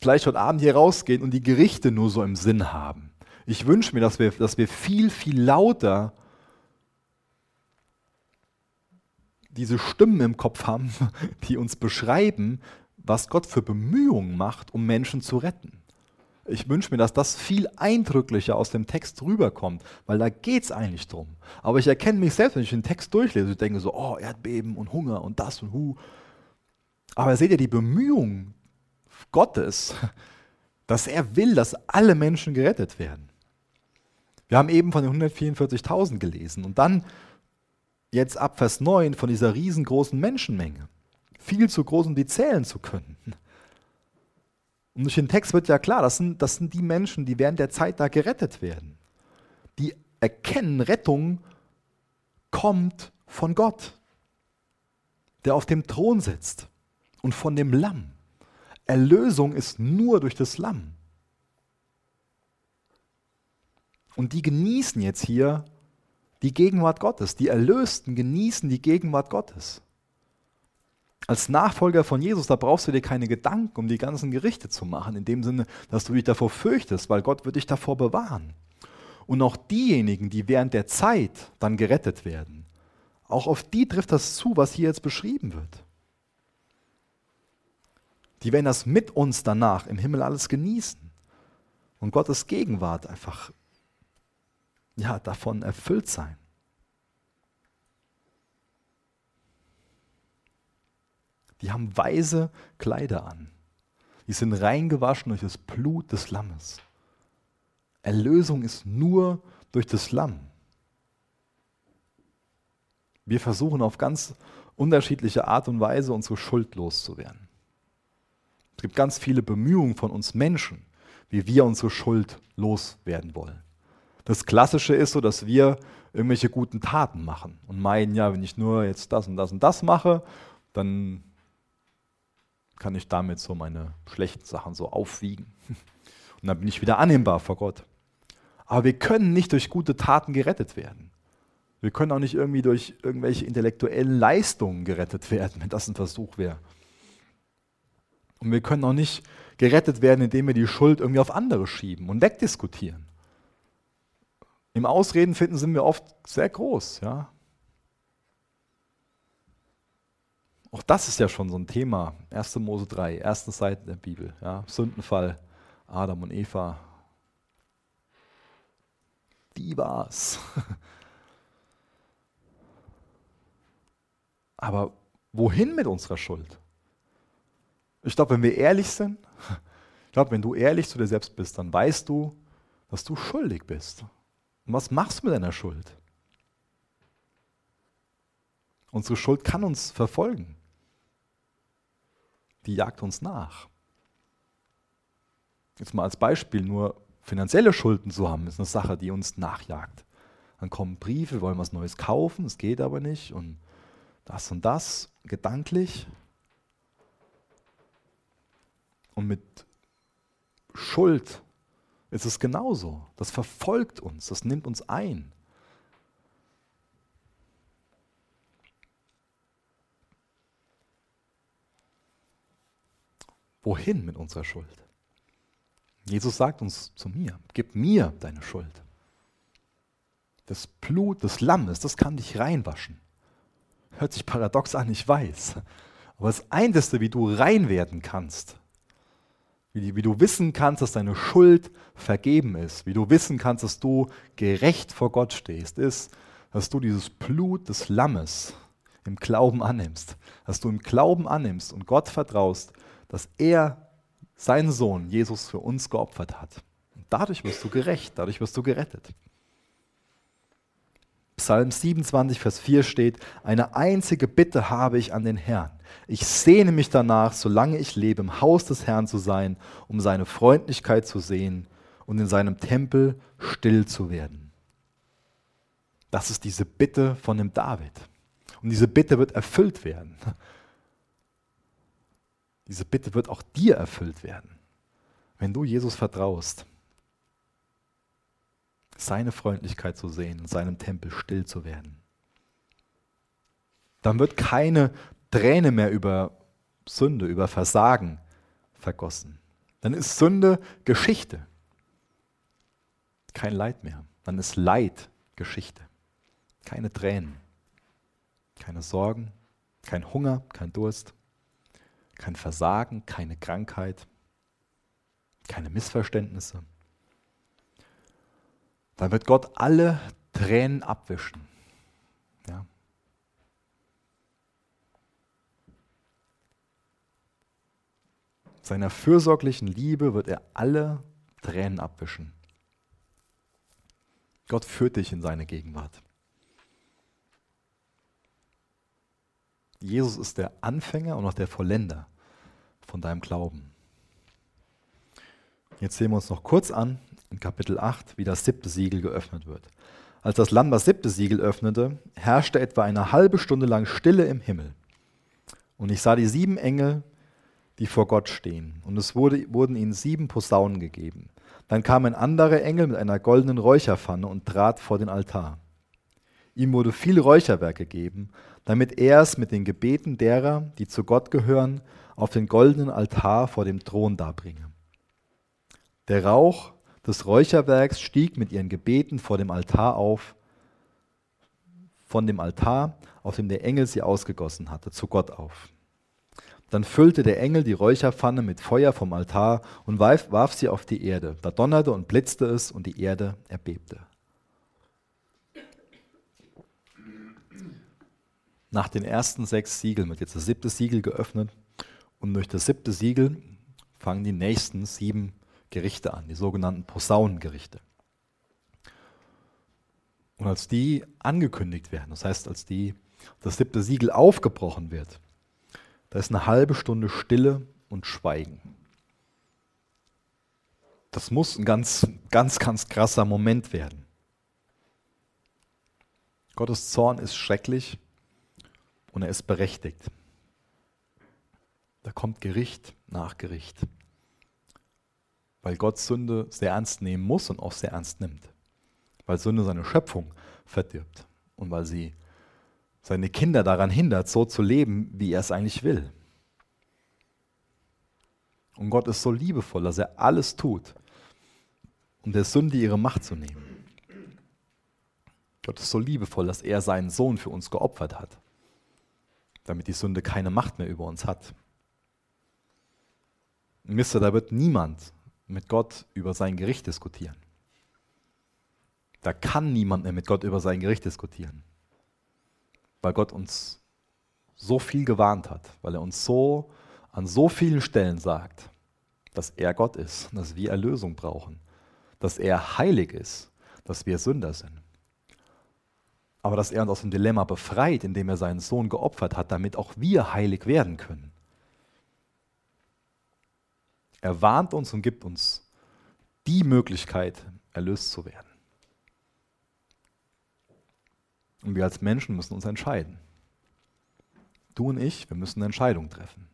vielleicht heute Abend hier rausgehen und die Gerichte nur so im Sinn haben. Ich wünsche mir, dass wir, dass wir viel, viel lauter diese Stimmen im Kopf haben, die uns beschreiben, was Gott für Bemühungen macht, um Menschen zu retten. Ich wünsche mir, dass das viel eindrücklicher aus dem Text rüberkommt, weil da geht es eigentlich drum. Aber ich erkenne mich selbst, wenn ich den Text durchlese, ich denke so, oh, Erdbeben und Hunger und das und hu. Aber seht ihr, die Bemühungen, Gottes, dass er will, dass alle Menschen gerettet werden. Wir haben eben von den 144.000 gelesen und dann jetzt ab Vers 9 von dieser riesengroßen Menschenmenge. Viel zu groß, um die zählen zu können. Und durch den Text wird ja klar, das sind, das sind die Menschen, die während der Zeit da gerettet werden. Die erkennen, Rettung kommt von Gott, der auf dem Thron sitzt und von dem Lamm. Erlösung ist nur durch das Lamm. Und die genießen jetzt hier die Gegenwart Gottes. Die Erlösten genießen die Gegenwart Gottes. Als Nachfolger von Jesus, da brauchst du dir keine Gedanken um die ganzen Gerichte zu machen, in dem Sinne, dass du dich davor fürchtest, weil Gott wird dich davor bewahren. Und auch diejenigen, die während der Zeit dann gerettet werden, auch auf die trifft das zu, was hier jetzt beschrieben wird. Die werden das mit uns danach im Himmel alles genießen. Und Gottes Gegenwart einfach ja, davon erfüllt sein. Die haben weise Kleider an. Die sind reingewaschen durch das Blut des Lammes. Erlösung ist nur durch das Lamm. Wir versuchen auf ganz unterschiedliche Art und Weise unsere Schuld loszuwerden. Es gibt ganz viele Bemühungen von uns Menschen, wie wir unsere Schuld loswerden wollen. Das Klassische ist so, dass wir irgendwelche guten Taten machen und meinen, ja, wenn ich nur jetzt das und das und das mache, dann kann ich damit so meine schlechten Sachen so aufwiegen. Und dann bin ich wieder annehmbar vor Gott. Aber wir können nicht durch gute Taten gerettet werden. Wir können auch nicht irgendwie durch irgendwelche intellektuellen Leistungen gerettet werden, wenn das ein Versuch wäre. Und wir können auch nicht gerettet werden, indem wir die Schuld irgendwie auf andere schieben und wegdiskutieren. Im Ausreden finden sind wir oft sehr groß, ja. Auch das ist ja schon so ein Thema. 1. Mose 3, erste Seite der Bibel. Ja. Sündenfall, Adam und Eva. Die war's. Aber wohin mit unserer Schuld? Ich glaube, wenn wir ehrlich sind, ich glaube, wenn du ehrlich zu dir selbst bist, dann weißt du, dass du schuldig bist. Und was machst du mit deiner Schuld? Unsere Schuld kann uns verfolgen. Die jagt uns nach. Jetzt mal als Beispiel, nur finanzielle Schulden zu haben, ist eine Sache, die uns nachjagt. Dann kommen Briefe, wir wollen was Neues kaufen, es geht aber nicht und das und das, gedanklich. Und mit Schuld ist es genauso. Das verfolgt uns, das nimmt uns ein. Wohin mit unserer Schuld? Jesus sagt uns zu mir, gib mir deine Schuld. Das Blut des Lammes, das kann dich reinwaschen. Hört sich paradox an, ich weiß. Aber das Einzige, wie du rein werden kannst, wie, wie du wissen kannst, dass deine Schuld vergeben ist, wie du wissen kannst, dass du gerecht vor Gott stehst, ist, dass du dieses Blut des Lammes im Glauben annimmst. Dass du im Glauben annimmst und Gott vertraust, dass er seinen Sohn Jesus für uns geopfert hat. Und dadurch wirst du gerecht, dadurch wirst du gerettet. Psalm 27, Vers 4 steht, eine einzige Bitte habe ich an den Herrn. Ich sehne mich danach, solange ich lebe, im Haus des Herrn zu sein, um seine Freundlichkeit zu sehen und in seinem Tempel still zu werden. Das ist diese Bitte von dem David. Und diese Bitte wird erfüllt werden. Diese Bitte wird auch dir erfüllt werden, wenn du Jesus vertraust seine Freundlichkeit zu sehen, in seinem Tempel still zu werden. Dann wird keine Träne mehr über Sünde, über Versagen vergossen. Dann ist Sünde Geschichte. Kein Leid mehr. Dann ist Leid Geschichte. Keine Tränen. Keine Sorgen. Kein Hunger, kein Durst. Kein Versagen, keine Krankheit. Keine Missverständnisse dann wird Gott alle Tränen abwischen. Ja. Seiner fürsorglichen Liebe wird er alle Tränen abwischen. Gott führt dich in seine Gegenwart. Jesus ist der Anfänger und auch der Vollender von deinem Glauben. Jetzt sehen wir uns noch kurz an, in Kapitel 8, wie das siebte Siegel geöffnet wird. Als das Lamm das siebte Siegel öffnete, herrschte etwa eine halbe Stunde lang Stille im Himmel. Und ich sah die sieben Engel, die vor Gott stehen. Und es wurde, wurden ihnen sieben Posaunen gegeben. Dann kam ein anderer Engel mit einer goldenen Räucherpfanne und trat vor den Altar. Ihm wurde viel Räucherwerk gegeben, damit er es mit den Gebeten derer, die zu Gott gehören, auf den goldenen Altar vor dem Thron darbringe. Der Rauch des Räucherwerks stieg mit ihren Gebeten vor dem Altar auf, von dem Altar, auf dem der Engel sie ausgegossen hatte, zu Gott auf. Dann füllte der Engel die Räucherpfanne mit Feuer vom Altar und warf, sie auf die Erde. Da donnerte und blitzte es und die Erde erbebte. Nach den ersten sechs Siegeln wird jetzt das siebte Siegel geöffnet und durch das siebte Siegel fangen die nächsten sieben Gerichte an, die sogenannten Posaunengerichte. Und als die angekündigt werden, das heißt, als die, das siebte Siegel aufgebrochen wird, da ist eine halbe Stunde Stille und Schweigen. Das muss ein ganz, ganz, ganz krasser Moment werden. Gottes Zorn ist schrecklich und er ist berechtigt. Da kommt Gericht nach Gericht weil Gott Sünde sehr ernst nehmen muss und auch sehr ernst nimmt. Weil Sünde seine Schöpfung verdirbt und weil sie seine Kinder daran hindert, so zu leben, wie er es eigentlich will. Und Gott ist so liebevoll, dass er alles tut, um der Sünde ihre Macht zu nehmen. Gott ist so liebevoll, dass er seinen Sohn für uns geopfert hat, damit die Sünde keine Macht mehr über uns hat. Ihr, da wird niemand mit Gott über sein Gericht diskutieren. Da kann niemand mehr mit Gott über sein Gericht diskutieren, weil Gott uns so viel gewarnt hat, weil er uns so an so vielen Stellen sagt, dass er Gott ist, dass wir Erlösung brauchen, dass er heilig ist, dass wir Sünder sind aber dass er uns aus dem Dilemma befreit, indem er seinen Sohn geopfert hat, damit auch wir heilig werden können. Er warnt uns und gibt uns die Möglichkeit, erlöst zu werden. Und wir als Menschen müssen uns entscheiden. Du und ich, wir müssen eine Entscheidung treffen.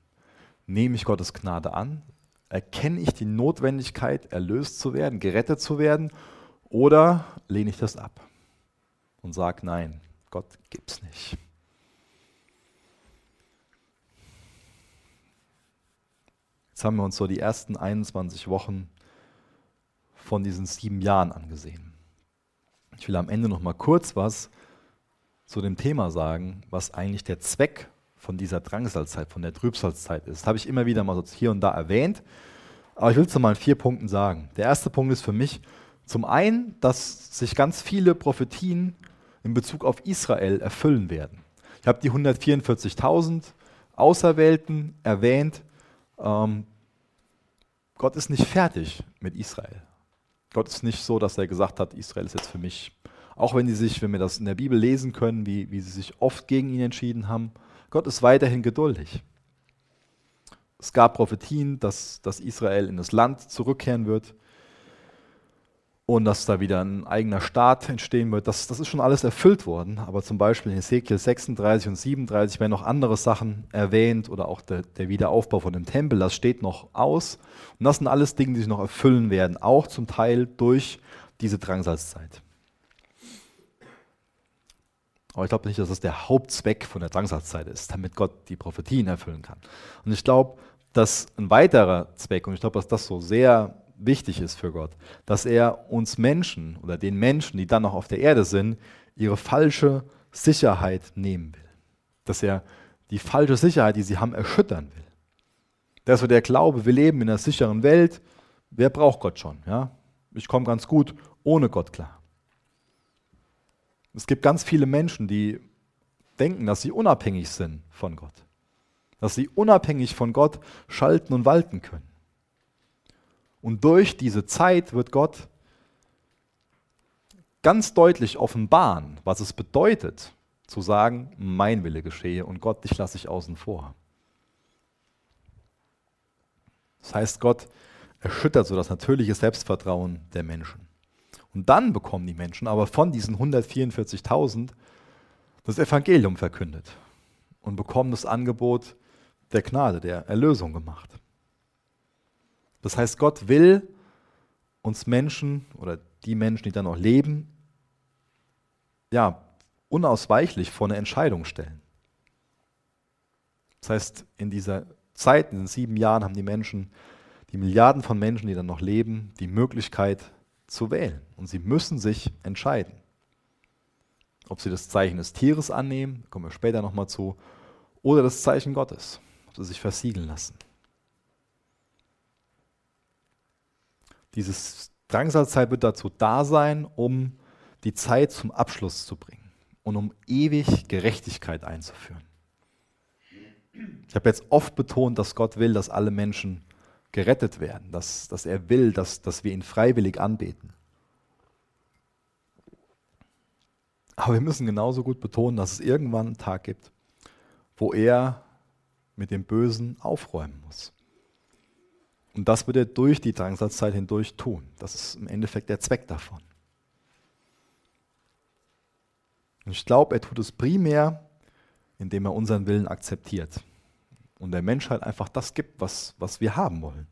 Nehme ich Gottes Gnade an? Erkenne ich die Notwendigkeit, erlöst zu werden, gerettet zu werden? Oder lehne ich das ab? Und sag nein, Gott gibt's nicht. Jetzt haben wir uns so die ersten 21 Wochen von diesen sieben Jahren angesehen. Ich will am Ende noch mal kurz was zu dem Thema sagen, was eigentlich der Zweck von dieser Drangsalzeit, von der Trübsalzeit ist. Das habe ich immer wieder mal so hier und da erwähnt, aber ich will es mal in vier Punkten sagen. Der erste Punkt ist für mich zum einen, dass sich ganz viele Prophetien in Bezug auf Israel erfüllen werden. Ich habe die 144.000 Auserwählten erwähnt. Ähm, Gott ist nicht fertig mit Israel. Gott ist nicht so, dass er gesagt hat, Israel ist jetzt für mich. Auch wenn sie sich, wenn wir das in der Bibel lesen können, wie, wie sie sich oft gegen ihn entschieden haben, Gott ist weiterhin geduldig. Es gab Prophetien, dass, dass Israel in das Land zurückkehren wird und dass da wieder ein eigener Staat entstehen wird, das, das ist schon alles erfüllt worden. Aber zum Beispiel in Ezekiel 36 und 37 werden noch andere Sachen erwähnt oder auch der, der Wiederaufbau von dem Tempel, das steht noch aus. Und das sind alles Dinge, die sich noch erfüllen werden, auch zum Teil durch diese Drangsalzzeit. Aber ich glaube nicht, dass das der Hauptzweck von der Drangsalzzeit ist, damit Gott die Prophetien erfüllen kann. Und ich glaube, dass ein weiterer Zweck, und ich glaube, dass das so sehr wichtig ist für Gott, dass er uns Menschen oder den Menschen, die dann noch auf der Erde sind, ihre falsche Sicherheit nehmen will. Dass er die falsche Sicherheit, die sie haben, erschüttern will. Das so der Glaube, wir leben in einer sicheren Welt. Wer braucht Gott schon? Ja? Ich komme ganz gut ohne Gott klar. Es gibt ganz viele Menschen, die denken, dass sie unabhängig sind von Gott. Dass sie unabhängig von Gott schalten und walten können. Und durch diese Zeit wird Gott ganz deutlich offenbaren, was es bedeutet, zu sagen, mein Wille geschehe und Gott, dich lasse ich außen vor. Das heißt, Gott erschüttert so das natürliche Selbstvertrauen der Menschen. Und dann bekommen die Menschen aber von diesen 144.000 das Evangelium verkündet und bekommen das Angebot der Gnade, der Erlösung gemacht. Das heißt, Gott will uns Menschen oder die Menschen, die dann noch leben, ja, unausweichlich vor eine Entscheidung stellen. Das heißt, in dieser Zeit, in den sieben Jahren, haben die Menschen, die Milliarden von Menschen, die dann noch leben, die Möglichkeit zu wählen. Und sie müssen sich entscheiden. Ob sie das Zeichen des Tieres annehmen, kommen wir später nochmal zu, oder das Zeichen Gottes, ob sie sich versiegeln lassen. Diese Drangsalzeit wird dazu da sein, um die Zeit zum Abschluss zu bringen und um ewig Gerechtigkeit einzuführen. Ich habe jetzt oft betont, dass Gott will, dass alle Menschen gerettet werden, dass, dass er will, dass, dass wir ihn freiwillig anbeten. Aber wir müssen genauso gut betonen, dass es irgendwann einen Tag gibt, wo er mit dem Bösen aufräumen muss. Und das wird er durch die Drangsatzzeit hindurch tun. Das ist im Endeffekt der Zweck davon. Und ich glaube, er tut es primär, indem er unseren Willen akzeptiert und der Menschheit einfach das gibt, was, was wir haben wollen.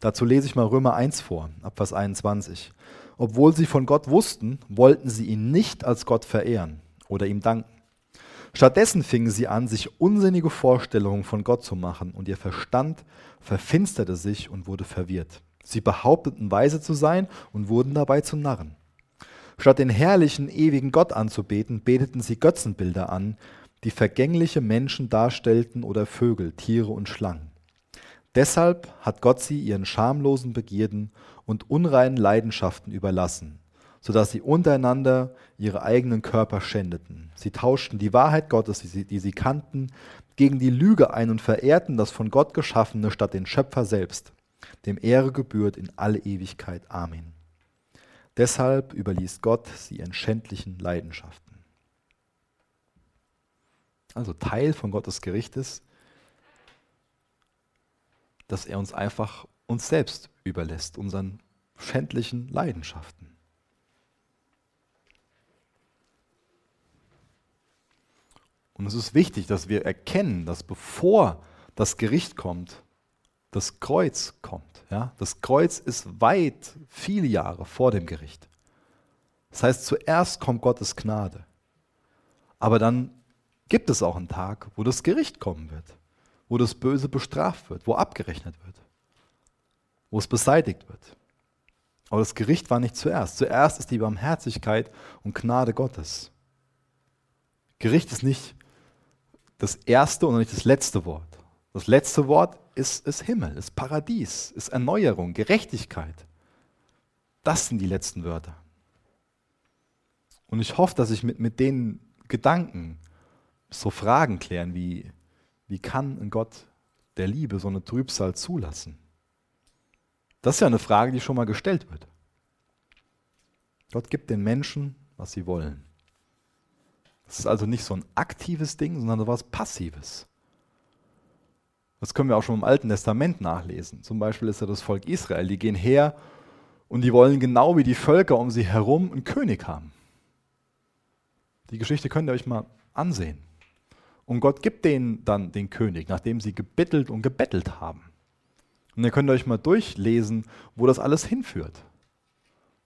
Dazu lese ich mal Römer 1 vor, ab Vers 21. Obwohl sie von Gott wussten, wollten sie ihn nicht als Gott verehren oder ihm danken. Stattdessen fingen sie an, sich unsinnige Vorstellungen von Gott zu machen, und ihr Verstand verfinsterte sich und wurde verwirrt. Sie behaupteten weise zu sein und wurden dabei zu Narren. Statt den herrlichen, ewigen Gott anzubeten, beteten sie Götzenbilder an, die vergängliche Menschen darstellten oder Vögel, Tiere und Schlangen. Deshalb hat Gott sie ihren schamlosen Begierden und unreinen Leidenschaften überlassen sodass sie untereinander ihre eigenen Körper schändeten. Sie tauschten die Wahrheit Gottes, die sie, die sie kannten, gegen die Lüge ein und verehrten das von Gott Geschaffene statt den Schöpfer selbst, dem Ehre gebührt in alle Ewigkeit. Amen. Deshalb überließ Gott sie ihren schändlichen Leidenschaften. Also Teil von Gottes Gericht ist, dass er uns einfach uns selbst überlässt, unseren schändlichen Leidenschaften. Und es ist wichtig, dass wir erkennen, dass bevor das Gericht kommt, das Kreuz kommt. Ja? Das Kreuz ist weit, viele Jahre vor dem Gericht. Das heißt, zuerst kommt Gottes Gnade. Aber dann gibt es auch einen Tag, wo das Gericht kommen wird, wo das Böse bestraft wird, wo abgerechnet wird, wo es beseitigt wird. Aber das Gericht war nicht zuerst. Zuerst ist die Barmherzigkeit und Gnade Gottes. Gericht ist nicht das erste und nicht das letzte Wort. Das letzte Wort ist, ist Himmel, ist Paradies, ist Erneuerung, Gerechtigkeit. Das sind die letzten Wörter. Und ich hoffe, dass ich mit, mit den Gedanken so Fragen klären wie, wie kann ein Gott der Liebe so eine Trübsal zulassen? Das ist ja eine Frage, die schon mal gestellt wird. Gott gibt den Menschen, was sie wollen. Das ist also nicht so ein aktives Ding, sondern so was Passives. Das können wir auch schon im Alten Testament nachlesen. Zum Beispiel ist ja das Volk Israel, die gehen her und die wollen genau wie die Völker um sie herum einen König haben. Die Geschichte könnt ihr euch mal ansehen. Und Gott gibt denen dann den König, nachdem sie gebettelt und gebettelt haben. Und ihr könnt euch mal durchlesen, wo das alles hinführt.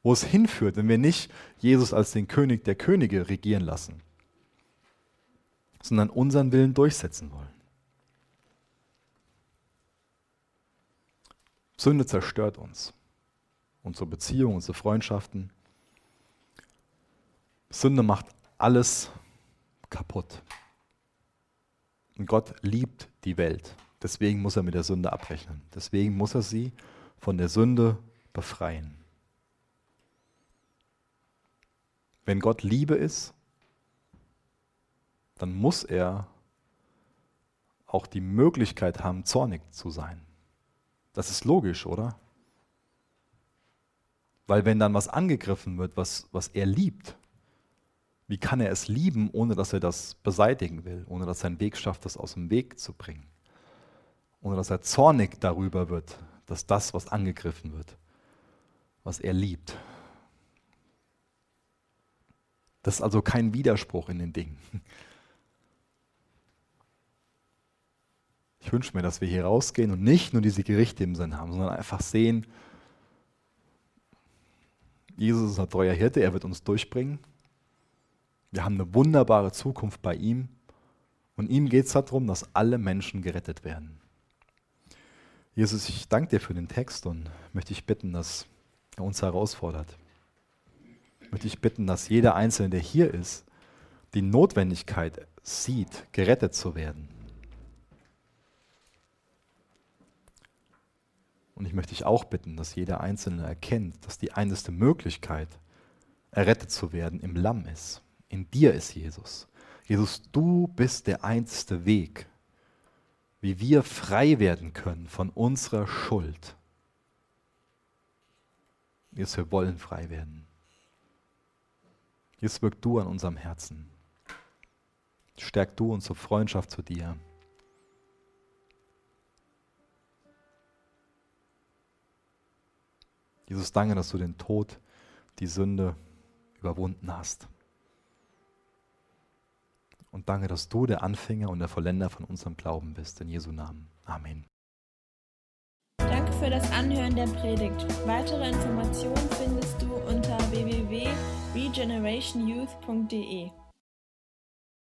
Wo es hinführt, wenn wir nicht Jesus als den König der Könige regieren lassen sondern unseren Willen durchsetzen wollen. Sünde zerstört uns, unsere Beziehungen, unsere Freundschaften. Sünde macht alles kaputt. Und Gott liebt die Welt. Deswegen muss er mit der Sünde abrechnen. Deswegen muss er sie von der Sünde befreien. Wenn Gott Liebe ist, dann muss er auch die Möglichkeit haben, zornig zu sein. Das ist logisch, oder? Weil wenn dann was angegriffen wird, was, was er liebt, wie kann er es lieben, ohne dass er das beseitigen will, ohne dass sein Weg schafft, das aus dem Weg zu bringen? Ohne dass er zornig darüber wird, dass das, was angegriffen wird, was er liebt. Das ist also kein Widerspruch in den Dingen. Ich wünsche mir, dass wir hier rausgehen und nicht nur diese Gerichte im Sinn haben, sondern einfach sehen, Jesus ist ein treuer Hirte, er wird uns durchbringen. Wir haben eine wunderbare Zukunft bei ihm und ihm geht es darum, dass alle Menschen gerettet werden. Jesus, ich danke dir für den Text und möchte ich bitten, dass er uns herausfordert. Möchte ich bitten, dass jeder Einzelne, der hier ist, die Notwendigkeit sieht, gerettet zu werden. Und ich möchte dich auch bitten, dass jeder Einzelne erkennt, dass die einzige Möglichkeit, errettet zu werden, im Lamm ist. In dir ist Jesus. Jesus, du bist der einzige Weg, wie wir frei werden können von unserer Schuld. Jesus, wir wollen frei werden. Jetzt wirk du an unserem Herzen. Stärk du unsere Freundschaft zu dir. Jesus, danke, dass du den Tod, die Sünde überwunden hast. Und danke, dass du der Anfänger und der Vollender von unserem Glauben bist. In Jesu Namen. Amen. Danke für das Anhören der Predigt. Weitere Informationen findest du unter www.regenerationyouth.de.